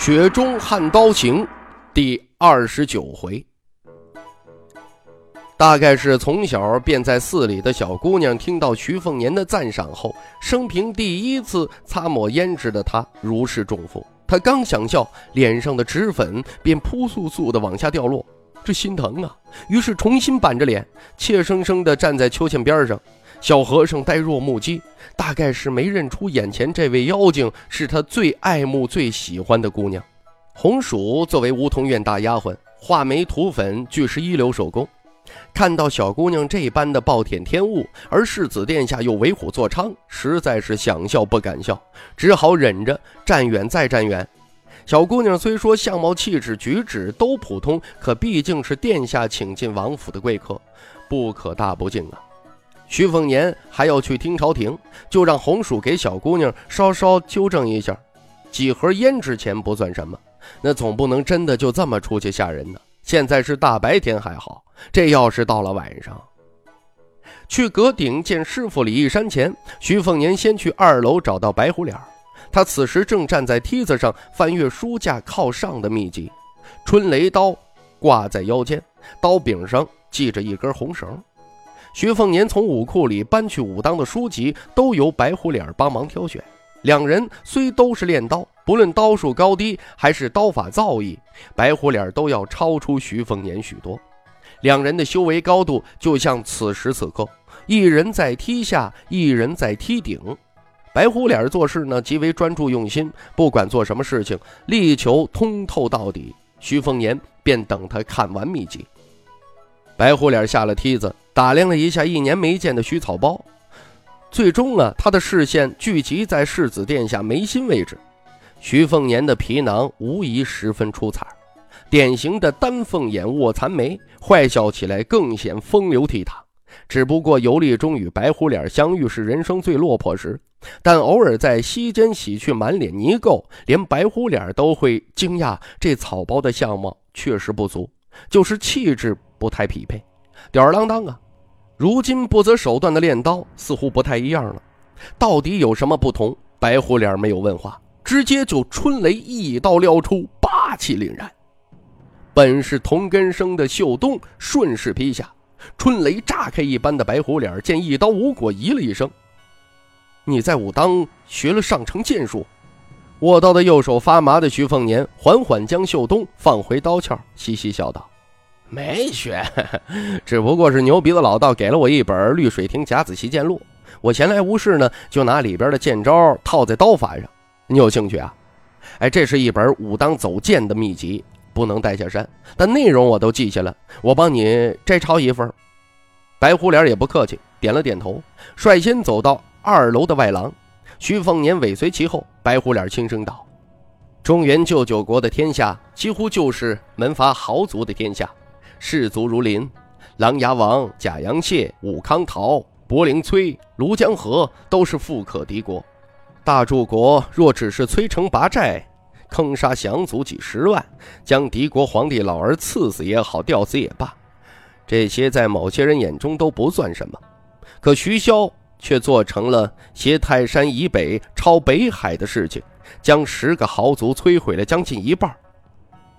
雪中悍刀行》第二十九回，大概是从小便在寺里的小姑娘听到徐凤年的赞赏后，生平第一次擦抹胭脂的她如释重负。她刚想笑，脸上的脂粉便扑簌簌的往下掉落，这心疼啊！于是重新板着脸，怯生生的站在秋千边上。小和尚呆若木鸡，大概是没认出眼前这位妖精是他最爱慕、最喜欢的姑娘。红薯作为梧桐院大丫鬟，画眉涂粉俱是一流手工。看到小姑娘这般的暴殄天物，而世子殿下又为虎作伥，实在是想笑不敢笑，只好忍着，站远再站远。小姑娘虽说相貌、气质、举止都普通，可毕竟是殿下请进王府的贵客，不可大不敬啊。徐凤年还要去听朝廷，就让红薯给小姑娘稍稍纠正一下。几盒胭脂钱不算什么，那总不能真的就这么出去吓人呢。现在是大白天还好，这要是到了晚上，去阁顶见师傅李义山前，徐凤年先去二楼找到白虎脸他此时正站在梯子上翻阅书架靠上的秘籍，春雷刀挂在腰间，刀柄上系着一根红绳。徐凤年从武库里搬去武当的书籍，都由白虎脸帮忙挑选。两人虽都是练刀，不论刀术高低，还是刀法造诣，白虎脸都要超出徐凤年许多。两人的修为高度，就像此时此刻，一人在梯下，一人在梯顶。白虎脸做事呢，极为专注用心，不管做什么事情，力求通透到底。徐凤年便等他看完秘籍。白虎脸下了梯子。打量了一下一年没见的徐草包，最终啊，他的视线聚集在世子殿下眉心位置。徐凤年的皮囊无疑十分出彩，典型的丹凤眼、卧蚕眉，坏笑起来更显风流倜傥。只不过游历中与白虎脸相遇是人生最落魄时，但偶尔在溪间洗去满脸泥垢，连白虎脸都会惊讶这草包的相貌确实不足，就是气质不太匹配，吊儿郎当啊。如今不择手段的练刀似乎不太一样了，到底有什么不同？白虎脸没有问话，直接就春雷一刀撩出，霸气凛然。本是同根生的秀东顺势劈下，春雷炸开一般的白虎脸见一刀无果，咦了一声：“你在武当学了上乘剑术？”握刀的右手发麻的徐凤年缓缓将秀东放回刀鞘，嘻嘻笑道。没学，只不过是牛鼻子老道给了我一本《绿水亭甲子旗剑录》，我闲来无事呢，就拿里边的剑招套在刀法上。你有兴趣啊？哎，这是一本武当走剑的秘籍，不能带下山，但内容我都记下了，我帮你摘抄一份。白虎脸也不客气，点了点头，率先走到二楼的外廊。徐凤年尾随其后。白虎脸轻声道：“中原舅舅国的天下，几乎就是门阀豪族的天下。”士族如林，琅琊王、贾阳谢、武康陶、柏灵崔、庐江河都是富可敌国。大柱国若只是摧城拔寨，坑杀降卒几十万，将敌国皇帝老儿赐死也好，吊死也罢，这些在某些人眼中都不算什么。可徐骁却做成了携泰山以北超北海的事情，将十个豪族摧毁了将近一半。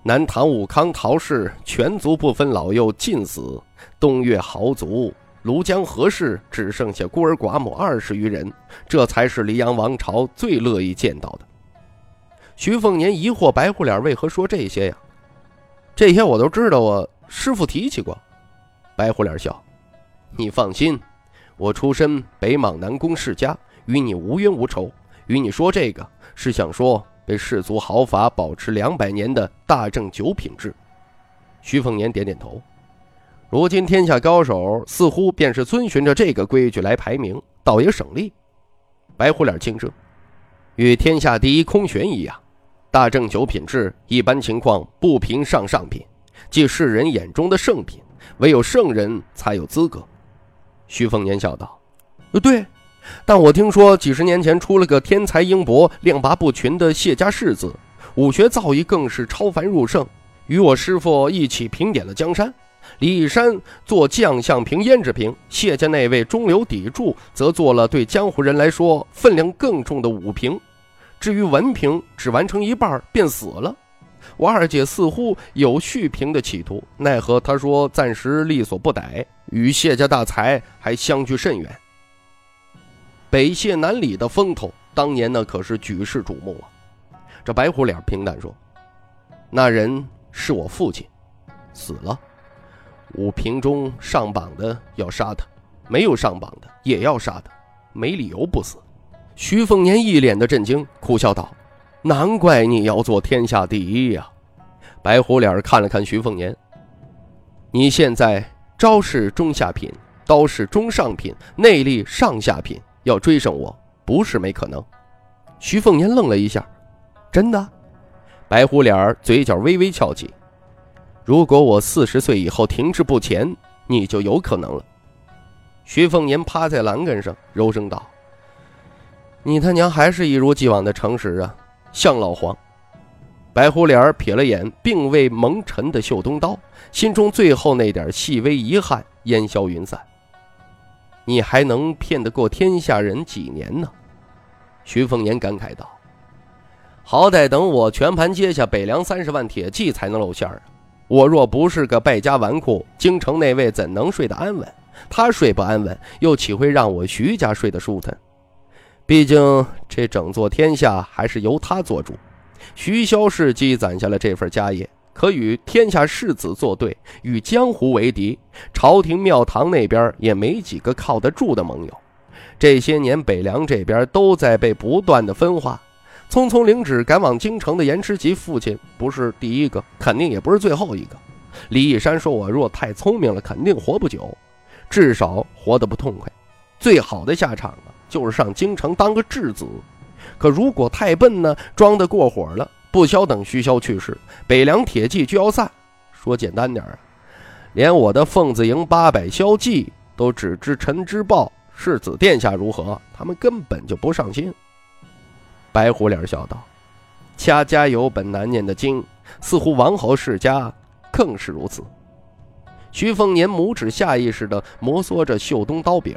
南唐武康陶氏全族不分老幼尽死，东岳豪族庐江何氏只剩下孤儿寡母二十余人，这才是黎阳王朝最乐意见到的。徐凤年疑惑：白虎脸为何说这些呀？这些我都知道，我师傅提起过。白虎脸笑：“你放心，我出身北莽南宫世家，与你无冤无仇。与你说这个，是想说。”被世族豪法保持两百年的大正九品制，徐凤年点点头。如今天下高手似乎便是遵循着这个规矩来排名，倒也省力。白虎脸轻声，与天下第一空悬一样。大正九品质一般情况不评上上品，即世人眼中的圣品，唯有圣人才有资格。”徐凤年笑道：“呃，对。”但我听说几十年前出了个天才英博、亮拔不群的谢家世子，武学造诣更是超凡入圣，与我师傅一起平点了江山。李义山做将相平、胭脂瓶，谢家那位中流砥柱则做了对江湖人来说分量更重的武瓶。至于文凭，只完成一半便死了。我二姐似乎有续平的企图，奈何她说暂时力所不逮，与谢家大才还相距甚远。北谢南李的风头，当年呢可是举世瞩目啊。这白虎脸平淡说：“那人是我父亲，死了。武平中上榜的要杀他，没有上榜的也要杀他，没理由不死。”徐凤年一脸的震惊，苦笑道：“难怪你要做天下第一呀！”白虎脸看了看徐凤年：“你现在招式中下品，刀式中上品，内力上下品。”要追上我，不是没可能。徐凤年愣了一下，真的？白虎脸儿嘴角微微翘起。如果我四十岁以后停滞不前，你就有可能了。徐凤年趴在栏杆上，柔声道：“你他娘还是一如既往的诚实啊，像老黄。”白虎脸儿瞥了眼并未蒙尘的绣东刀，心中最后那点细微遗憾烟消云散。你还能骗得过天下人几年呢？徐凤年感慨道：“好歹等我全盘接下北凉三十万铁骑才能露馅啊！我若不是个败家纨绔，京城那位怎能睡得安稳？他睡不安稳，又岂会让我徐家睡得舒坦？毕竟这整座天下还是由他做主。徐骁是积攒下了这份家业。”可与天下士子作对，与江湖为敌，朝廷庙堂那边也没几个靠得住的盟友。这些年，北凉这边都在被不断的分化。匆匆领旨赶往京城的严师吉父亲不是第一个，肯定也不是最后一个。李义山说：“我若太聪明了，肯定活不久，至少活得不痛快。最好的下场啊，就是上京城当个质子。可如果太笨呢，装得过火了。”不消等徐骁去世，北凉铁骑就要散。说简单点啊，连我的凤子营八百骁骑都只知陈之豹世子殿下如何，他们根本就不上心。白虎脸笑道：“家家有本难念的经，似乎王侯世家更是如此。”徐凤年拇指下意识地摩挲着绣东刀柄，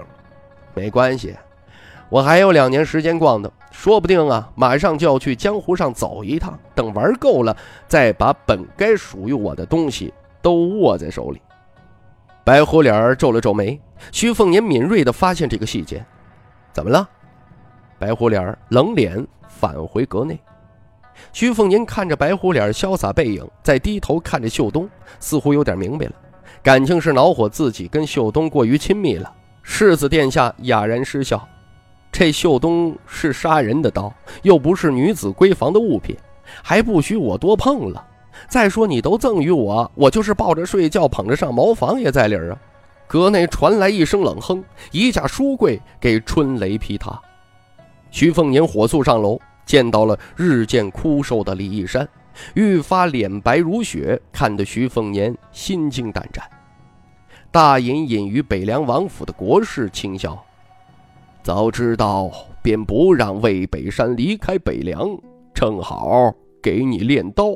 没关系。我还有两年时间逛呢，说不定啊，马上就要去江湖上走一趟。等玩够了，再把本该属于我的东西都握在手里。白虎脸儿皱了皱眉，徐凤年敏锐地发现这个细节。怎么了？白虎脸儿冷脸返回阁内。徐凤年看着白虎脸潇洒背影，再低头看着秀东，似乎有点明白了，感情是恼火自己跟秀东过于亲密了。世子殿下哑然失笑。这秀东是杀人的刀，又不是女子闺房的物品，还不许我多碰了。再说你都赠予我，我就是抱着睡觉，捧着上茅房也在理儿啊！阁内传来一声冷哼，一架书柜给春雷劈塌。徐凤年火速上楼，见到了日渐枯瘦的李义山，愈发脸白如雪，看得徐凤年心惊胆战。大隐隐于北凉王府的国事倾销。早知道便不让魏北山离开北凉，正好给你练刀。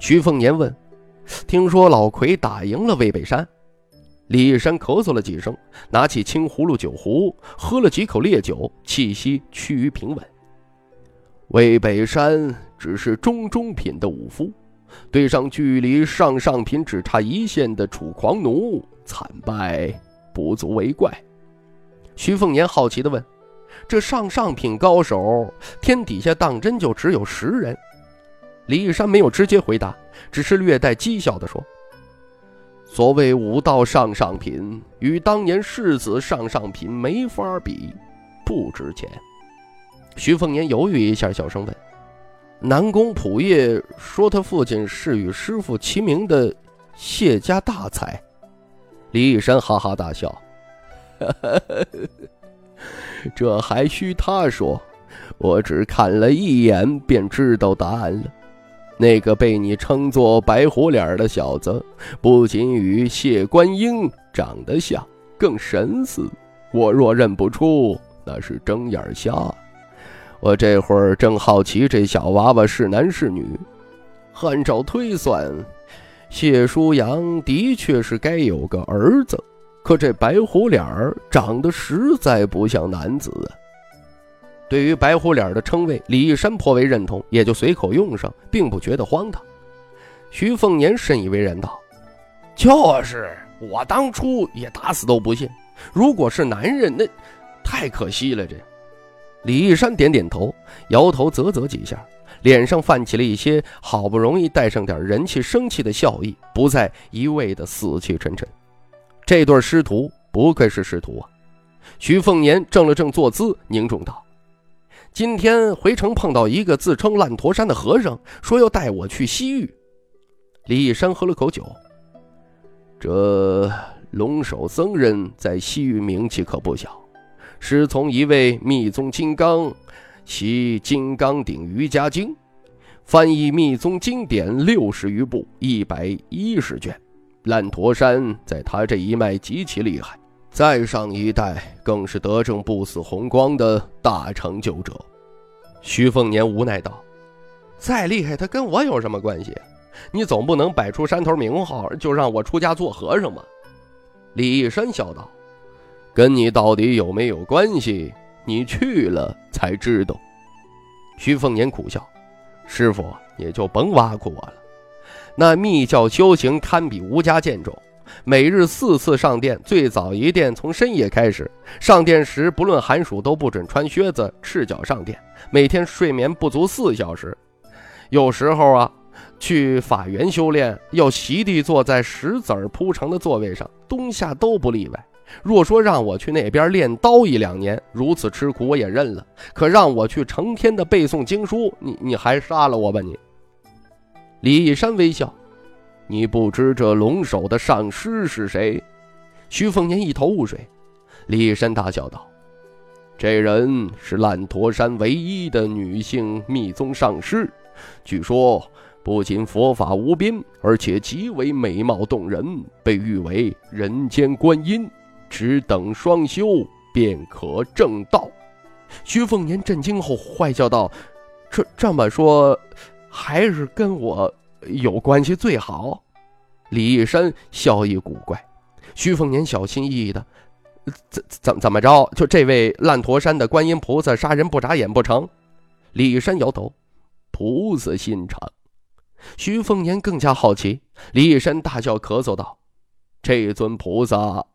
徐凤年问：“听说老奎打赢了魏北山？”李山咳嗽了几声，拿起青葫芦酒壶，喝了几口烈酒，气息趋于平稳。魏北山只是中中品的武夫，对上距离上上品只差一线的楚狂奴，惨败不足为怪。徐凤年好奇地问：“这上上品高手，天底下当真就只有十人？”李玉山没有直接回答，只是略带讥笑地说：“所谓武道上上品，与当年世子上上品没法比，不值钱。”徐凤年犹豫一下，小声问：“南宫普业说他父亲是与师傅齐名的谢家大才？”李玉山哈哈大笑。这还需他说？我只看了一眼便知道答案了。那个被你称作白虎脸的小子，不仅与谢观音长得像，更神似。我若认不出，那是睁眼瞎。我这会儿正好奇这小娃娃是男是女。按照推算，谢舒阳的确是该有个儿子，可这白虎脸儿长得实在不像男子啊。对于白虎脸的称谓，李义山颇为认同，也就随口用上，并不觉得荒唐。徐凤年深以为然道：“就是我当初也打死都不信，如果是男人，那太可惜了。”这李义山点点头，摇头啧啧几下，脸上泛起了一些好不容易带上点人气生气的笑意，不再一味的死气沉沉。这对师徒不愧是师徒啊！徐凤年正了正坐姿，凝重道。今天回城碰到一个自称烂陀山的和尚，说要带我去西域。李义山喝了口酒。这龙首僧人在西域名气可不小，师从一位密宗金刚，习《金刚顶瑜伽经》，翻译密宗经典六十余部，一百一十卷。烂陀山在他这一脉极其厉害。再上一代更是得政不死红光的大成就者，徐凤年无奈道：“再厉害，他跟我有什么关系？你总不能摆出山头名号就让我出家做和尚吧？”李义山笑道：“跟你到底有没有关系？你去了才知道。”徐凤年苦笑：“师傅也就甭挖苦我了，那密教修行堪比吴家剑种。”每日四次上殿，最早一殿从深夜开始。上殿时不论寒暑都不准穿靴子，赤脚上殿。每天睡眠不足四小时。有时候啊，去法园修炼，要席地坐在石子铺成的座位上，冬夏都不例外。若说让我去那边练刀一两年，如此吃苦我也认了。可让我去成天的背诵经书，你你还杀了我吧你！李山微笑。你不知这龙首的上师是谁？徐凤年一头雾水。李山大笑道：“这人是烂陀山唯一的女性密宗上师，据说不仅佛法无边，而且极为美貌动人，被誉为人间观音。只等双修，便可正道。”徐凤年震惊后坏笑道：“这这么说，还是跟我？”有关系最好。李义山笑意古怪，徐凤年小心翼翼的：“怎怎怎么着？就这位烂陀山的观音菩萨杀人不眨眼不成？”李义山摇头：“菩萨心肠。”徐凤年更加好奇。李义山大笑咳嗽道：“这尊菩萨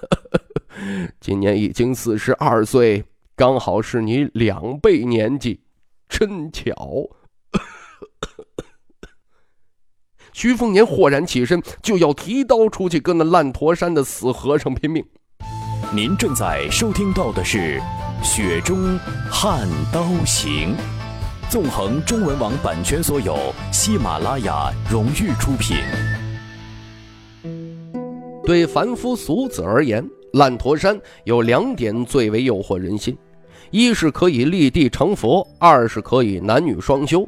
今年已经四十二岁，刚好是你两倍年纪，真巧。”徐凤年豁然起身，就要提刀出去跟那烂驼山的死和尚拼命。您正在收听到的是《雪中悍刀行》，纵横中文网版权所有，喜马拉雅荣誉出品。对凡夫俗子而言，烂驼山有两点最为诱惑人心：一是可以立地成佛，二是可以男女双修。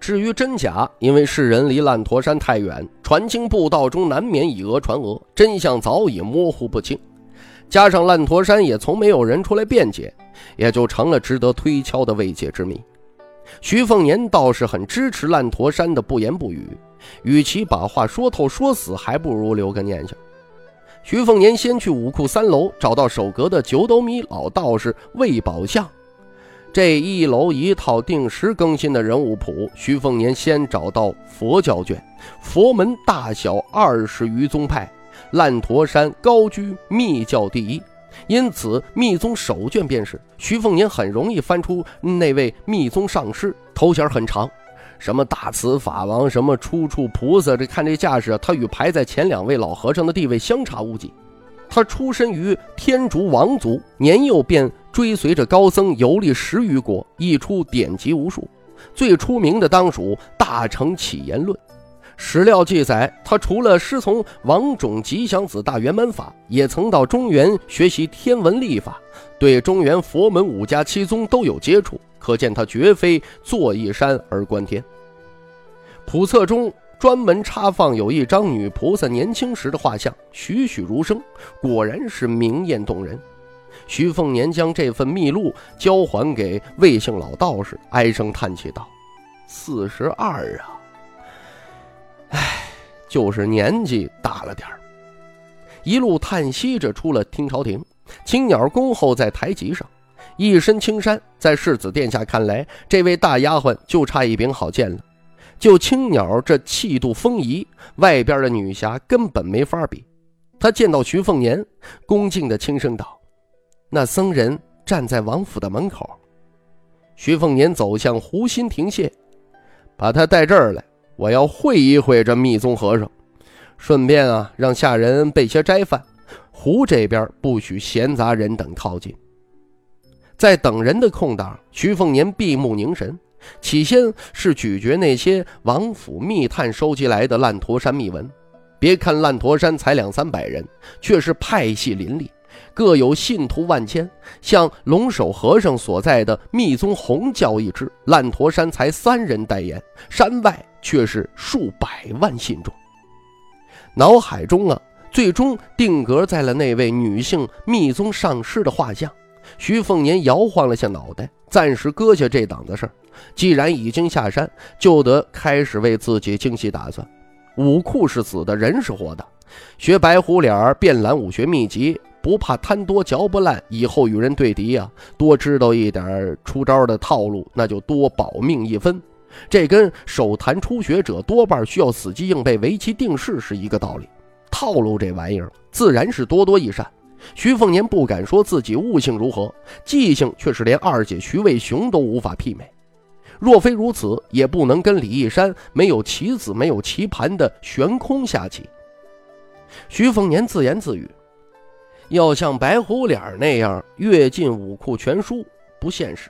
至于真假，因为世人离烂陀山太远，传经布道中难免以讹传讹，真相早已模糊不清。加上烂陀山也从没有人出来辩解，也就成了值得推敲的未解之谜。徐凤年倒是很支持烂陀山的不言不语，与其把话说透说死，还不如留个念想。徐凤年先去武库三楼找到守阁的九斗米老道士魏宝相。这一楼一套定时更新的人物谱，徐凤年先找到佛教卷，佛门大小二十余宗派，烂陀山高居密教第一，因此密宗首卷便是徐凤年很容易翻出那位密宗上师，头衔很长，什么大慈法王，什么出处菩萨，这看这架势，他与排在前两位老和尚的地位相差无几。他出身于天竺王族，年幼便。追随着高僧游历十余国，译出典籍无数，最出名的当属《大乘起言论》。史料记载，他除了师从王种吉祥子大圆满法，也曾到中原学习天文历法，对中原佛门五家七宗都有接触，可见他绝非坐一山而观天。谱册中专门插放有一张女菩萨年轻时的画像，栩栩如生，果然是明艳动人。徐凤年将这份秘录交还给魏姓老道士，唉声叹气道：“四十二啊。”唉，就是年纪大了点儿。一路叹息着出了听朝廷，青鸟恭候在台级上，一身青衫，在世子殿下看来，这位大丫鬟就差一柄好剑了。就青鸟这气度风仪，外边的女侠根本没法比。他见到徐凤年，恭敬的轻声道：“那僧人站在王府的门口。”徐凤年走向湖心亭榭，把他带这儿来。我要会一会这密宗和尚，顺便啊，让下人备些斋饭。湖这边不许闲杂人等靠近。在等人的空档，徐凤年闭目凝神，起先是咀嚼那些王府密探收集来的烂陀山秘闻。别看烂陀山才两三百人，却是派系林立。各有信徒万千，像龙首和尚所在的密宗红教一支，烂陀山才三人代言，山外却是数百万信众。脑海中啊，最终定格在了那位女性密宗上师的画像。徐凤年摇晃了下脑袋，暂时搁下这档子事儿。既然已经下山，就得开始为自己精细打算。武库是死的，人是活的。学白虎脸儿变蓝武学秘籍。不怕贪多嚼不烂，以后与人对敌呀，多知道一点出招的套路，那就多保命一分。这跟手谈初学者多半需要死记硬背、围棋定式是一个道理。套路这玩意儿，自然是多多益善。徐凤年不敢说自己悟性如何，记性却是连二姐徐渭雄都无法媲美。若非如此，也不能跟李义山没有棋子、没有棋盘的悬空下棋。徐凤年自言自语。要像白虎脸那样阅尽武库全书不现实，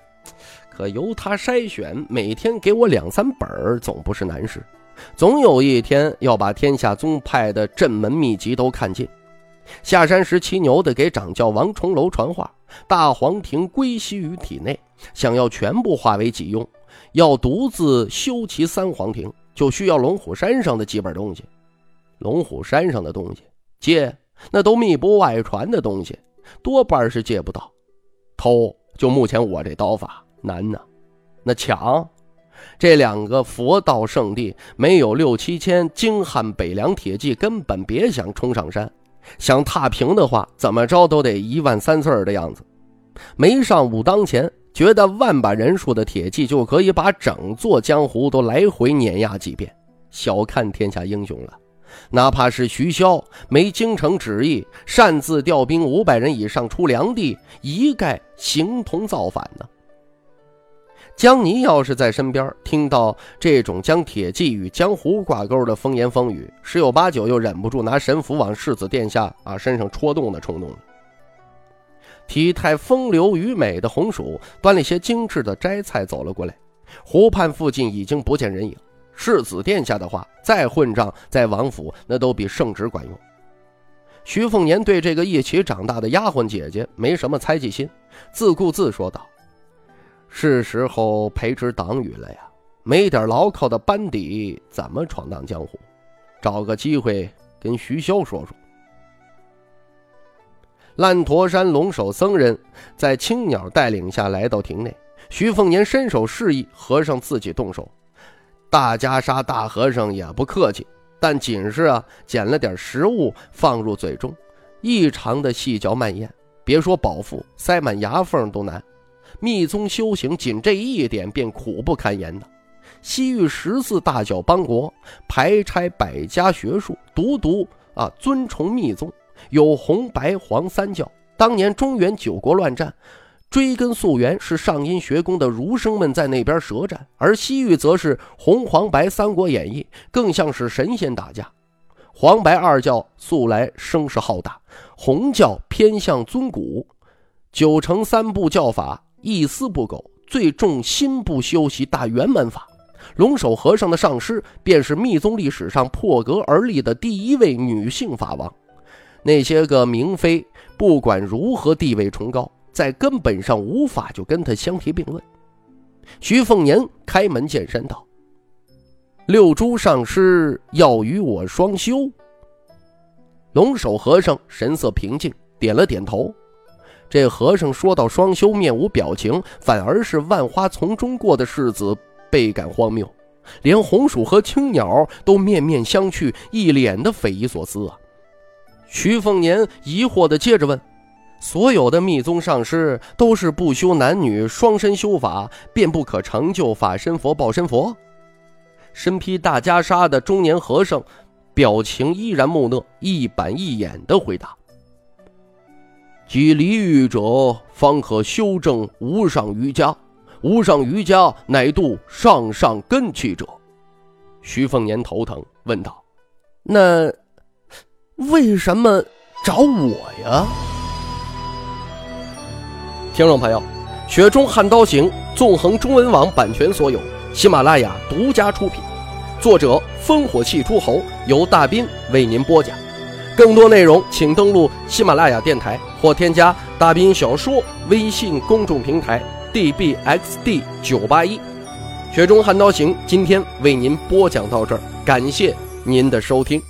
可由他筛选，每天给我两三本总不是难事。总有一天要把天下宗派的镇门秘籍都看尽。下山时骑牛的给掌教王重楼传话：大黄庭归西于体内，想要全部化为己用，要独自修齐三黄庭，就需要龙虎山上的几本东西。龙虎山上的东西借。那都密不外传的东西，多半是借不到。偷，就目前我这刀法难呢。那抢，这两个佛道圣地没有六七千精悍北凉铁骑，根本别想冲上山。想踏平的话，怎么着都得一万三四的样子。没上武当前，觉得万把人数的铁骑就可以把整座江湖都来回碾压几遍，小看天下英雄了。哪怕是徐骁没京城旨意，擅自调兵五百人以上出梁地，一概形同造反呢。江泥要是在身边，听到这种将铁骑与江湖挂钩的风言风语，十有八九又忍不住拿神符往世子殿下啊身上戳动的冲动了。体态风流与美的红薯端了些精致的斋菜走了过来，湖畔附近已经不见人影。世子殿下的话，再混账，在王府那都比圣旨管用。徐凤年对这个一起长大的丫鬟姐姐没什么猜忌心，自顾自说道：“是时候培植党羽了呀，没点牢靠的班底，怎么闯荡江湖？找个机会跟徐骁说说。”烂陀山龙首僧人在青鸟带领下来到亭内，徐凤年伸手示意和尚自己动手。大袈裟大和尚也不客气，但仅是啊捡了点食物放入嘴中，异常的细嚼慢咽，别说饱腹，塞满牙缝都难。密宗修行仅这一点便苦不堪言的。西域十四大小邦国排拆百家学术，独独啊尊崇密宗，有红白黄三教。当年中原九国乱战。追根溯源，是上阴学宫的儒生们在那边舌战，而西域则是红黄白《三国演义》，更像是神仙打架。黄白二教素来声势浩大，红教偏向尊古，九成三部教法一丝不苟，最重心不修习大圆满法。龙首和尚的上师便是密宗历史上破格而立的第一位女性法王。那些个明妃，不管如何地位崇高，在根本上无法就跟她相提并论。徐凤年开门见山道：“六珠上师要与我双修。”龙首和尚神色平静，点了点头。这和尚说到双修，面无表情，反而是万花丛中过的世子，倍感荒谬。连红薯和青鸟都面面相觑，一脸的匪夷所思啊！徐凤年疑惑地接着问：“所有的密宗上师都是不修男女，双身修法，便不可成就法身佛、报身佛？”身披大袈裟的中年和尚。表情依然木讷，一板一眼的回答：“即离欲者，方可修正无上瑜伽。无上瑜伽乃度上上根器者。”徐凤年头疼，问道：“那为什么找我呀？”听众朋友，《雪中悍刀行》纵横中文网版权所有，喜马拉雅独家出品。作者烽火戏诸侯由大斌为您播讲，更多内容请登录喜马拉雅电台或添加大兵小说微信公众平台 dbxd 九八一。雪中悍刀行今天为您播讲到这儿，感谢您的收听。